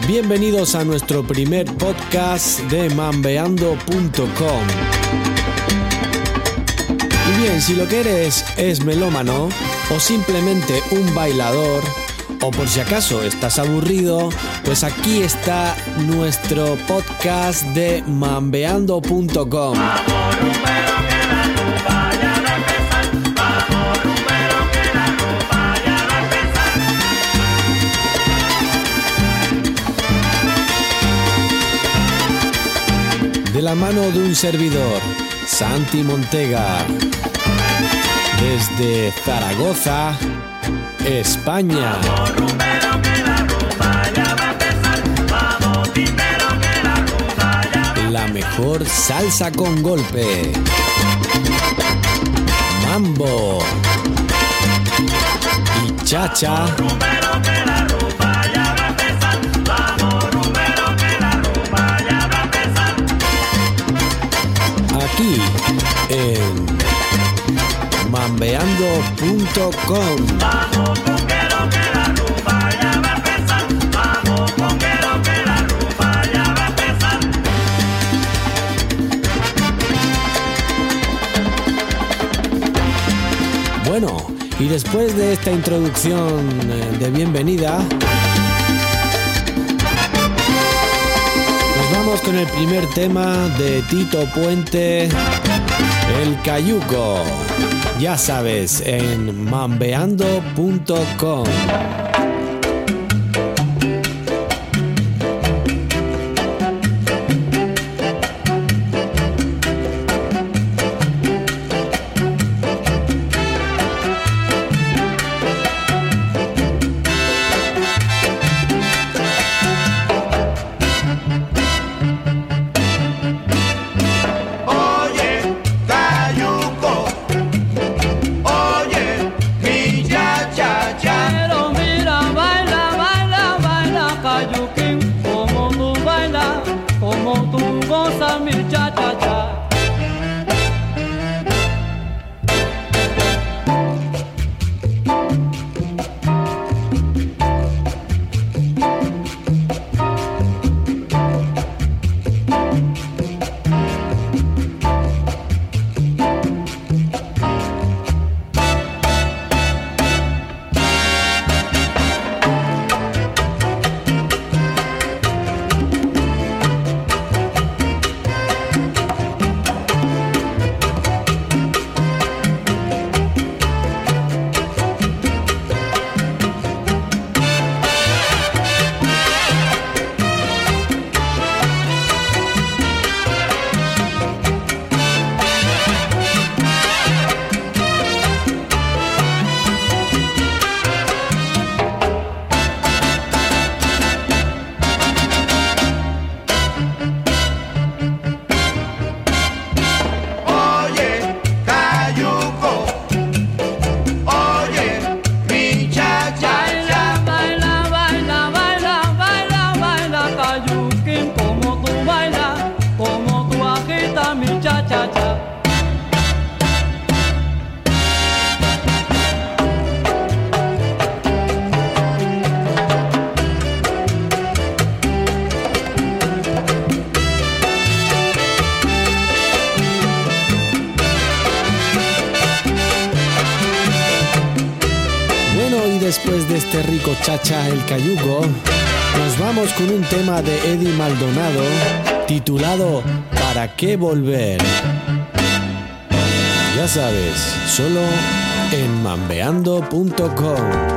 Bienvenidos a nuestro primer podcast de mambeando.com. Y bien, si lo que eres es melómano o simplemente un bailador, o por si acaso estás aburrido, pues aquí está nuestro podcast de mambeando.com. la mano de un servidor, Santi Montega. Desde Zaragoza, España. La mejor salsa con golpe. Mambo. Y chacha. En mambeando.com. Bueno, y después de esta introducción eh, de bienvenida, nos vamos con el primer tema de Tito Puente, El Cayuco. Ya sabes, en mambeando.com. baila, este rico chacha el cayuco, nos vamos con un tema de Eddie Maldonado titulado ¿Para qué volver? Ya sabes, solo en mambeando.com.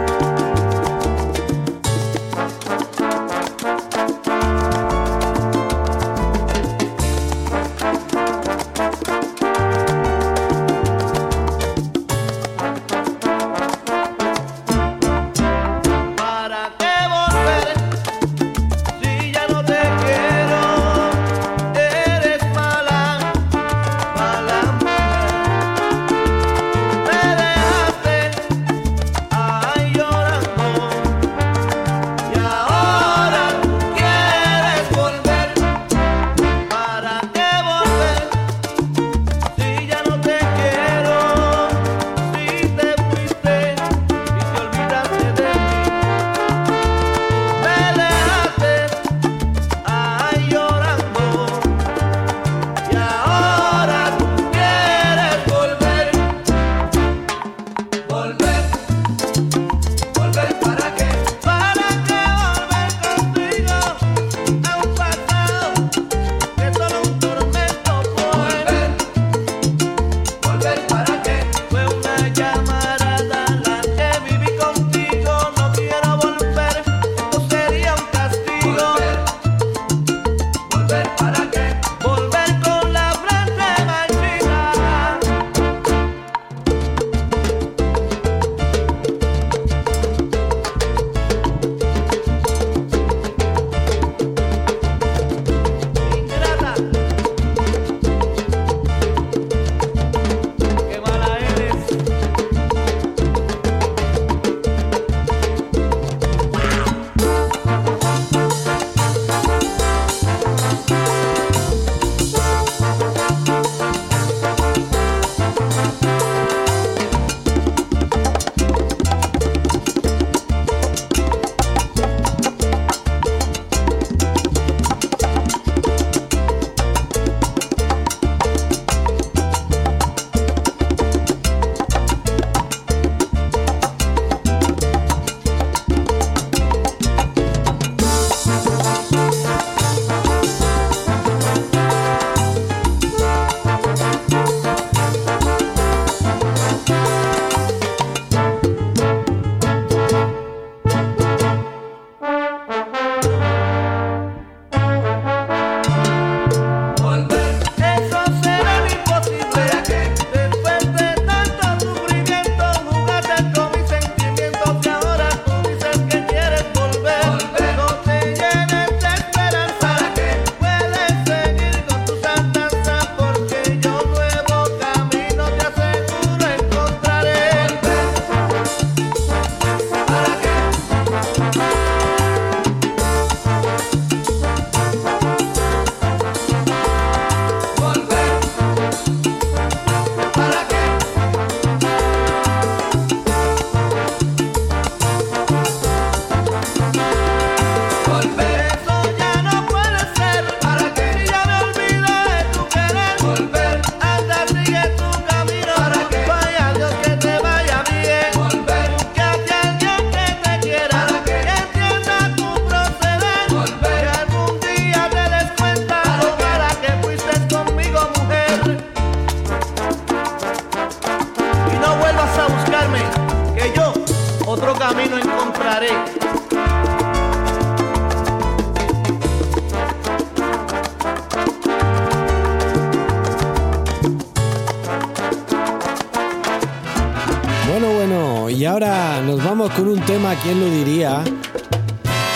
¿quién lo diría?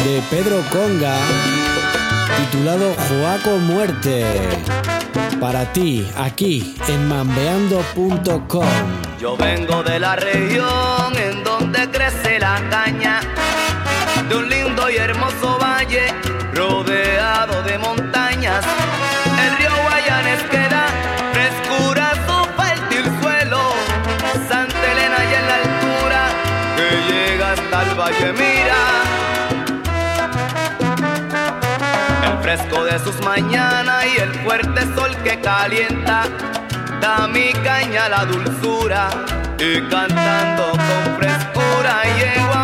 De Pedro Conga, titulado Joaco Muerte. Para ti, aquí, en mambeando.com. Yo vengo de la región en donde crece la caña, de un lindo y hermoso valle rodeado mira. El fresco de sus mañanas y el fuerte sol que calienta da mi caña la dulzura y cantando con frescura llego a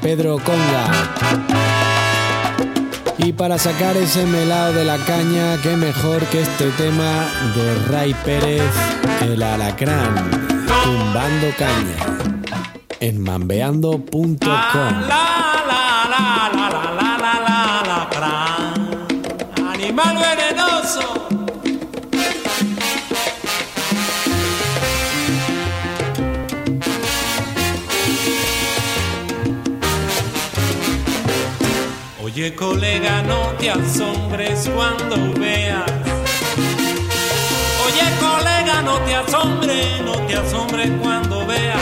Pedro Conga. Y para sacar ese melao de la caña, qué mejor que este tema de Ray Pérez, el alacrán, tumbando caña, en mambeando.com. Oye colega, no te asombres cuando veas. Oye colega, no te asombres, no te asombres cuando veas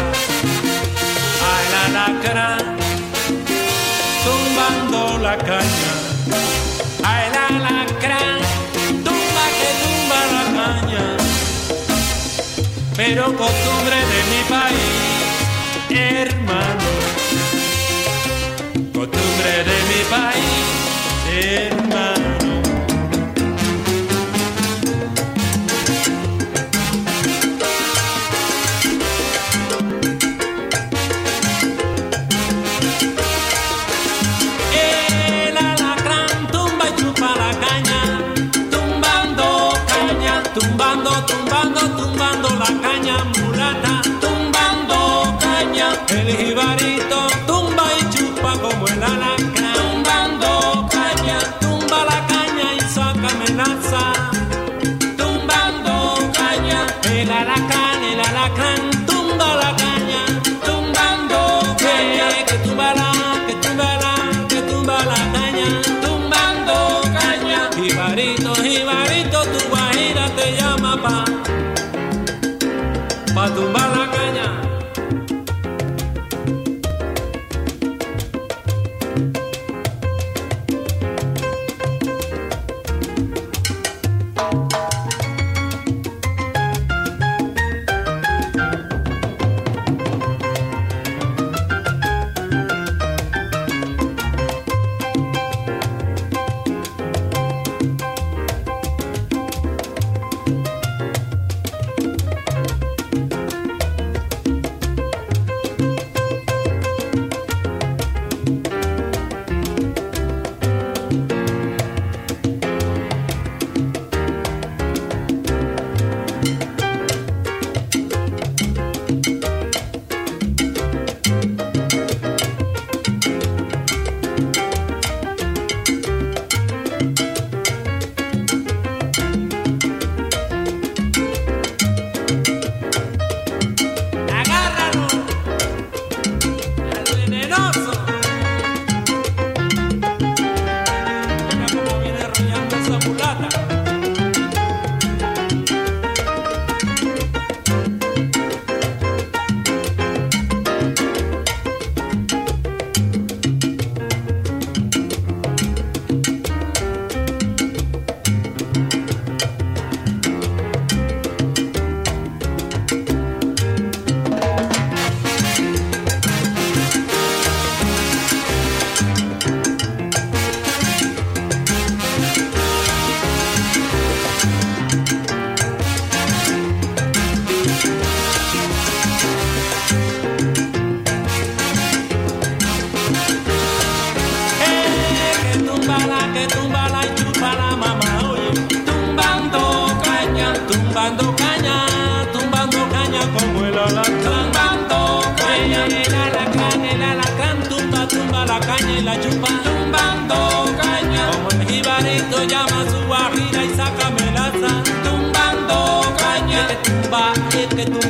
al alacrán tumbando la caña. Al alacrán tumba que tumba la caña. Pero costumbre de mi país, hermano. De mi país, hermano. El alacrán tumba y chupa la caña, tumbando caña, tumbando, tumbando, tumbando la caña mulata, tumbando caña, el jibarito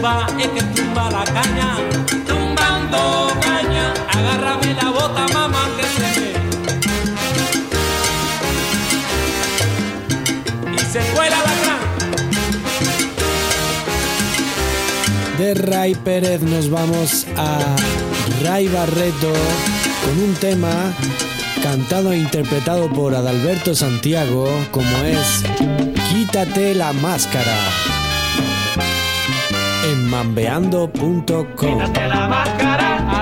tumba, el que tumba la caña. Tumbando caña, agárrame la bota mamá que se ve. y se cuela la gran. De Ray Pérez nos vamos a Ray Barreto con un tema cantado e interpretado por Adalberto Santiago como es Quítate la máscara mambeando.com. Quítate la máscara,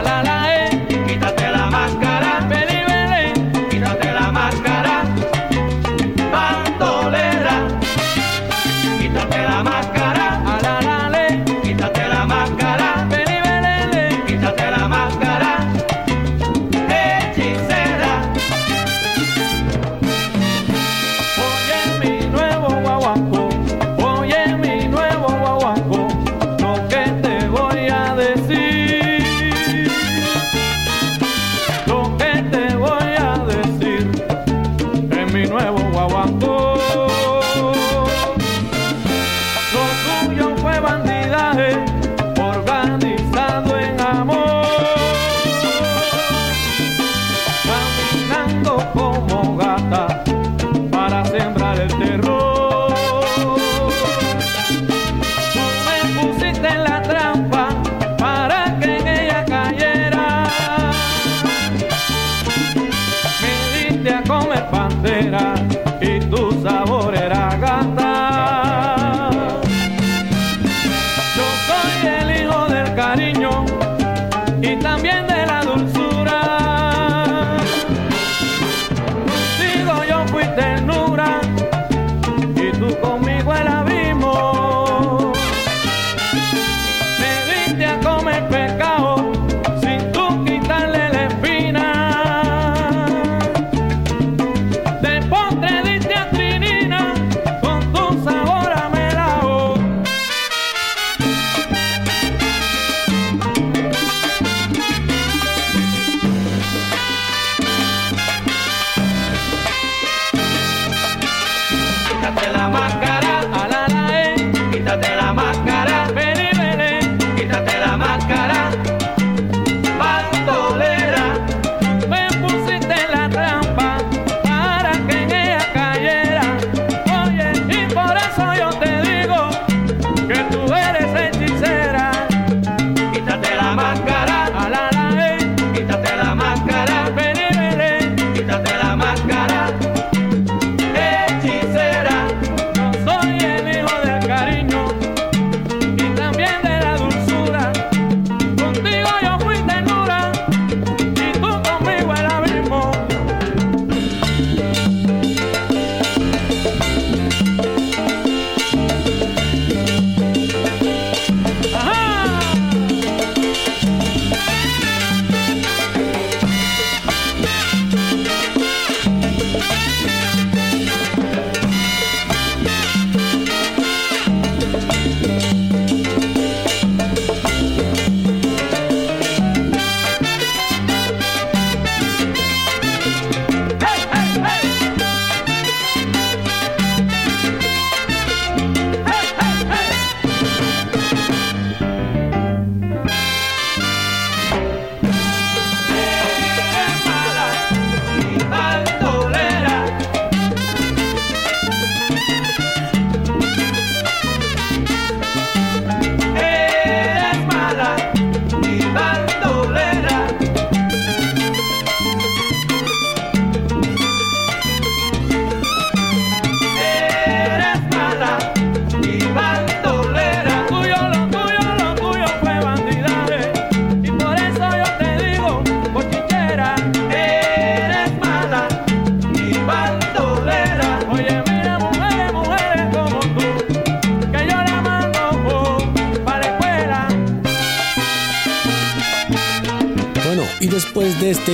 también de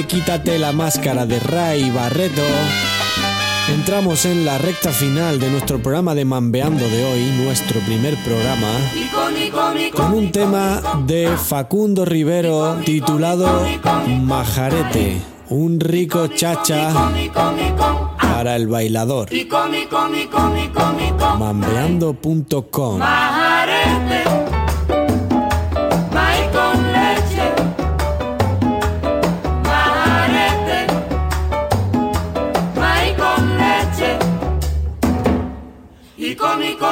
Quítate la máscara de Ray Barreto, entramos en la recta final de nuestro programa de Mambeando de hoy, nuestro primer programa, con un tema de Facundo Rivero titulado Majarete, un rico chacha para el bailador. Mambeando.com Majarete,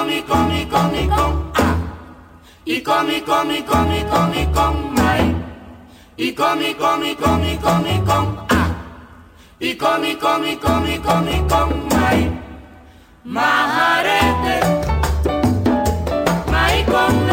con y con y ah. y con y con y con y y con mae y con y y ah. y con y con y majarete mae con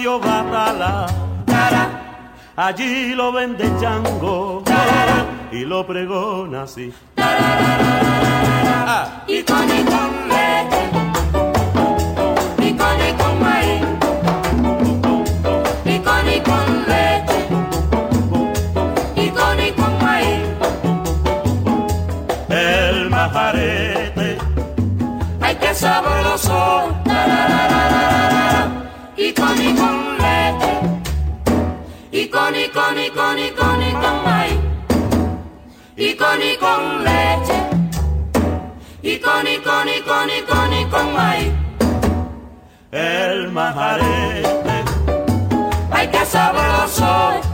dio batala. Allí lo vende chango. Y lo pregona así. y con y con leche, y con y con maíz, y con y con leche, y con y con maíz. El majarete. Ay, qué sabroso. El majarete. Ay, qué sabroso.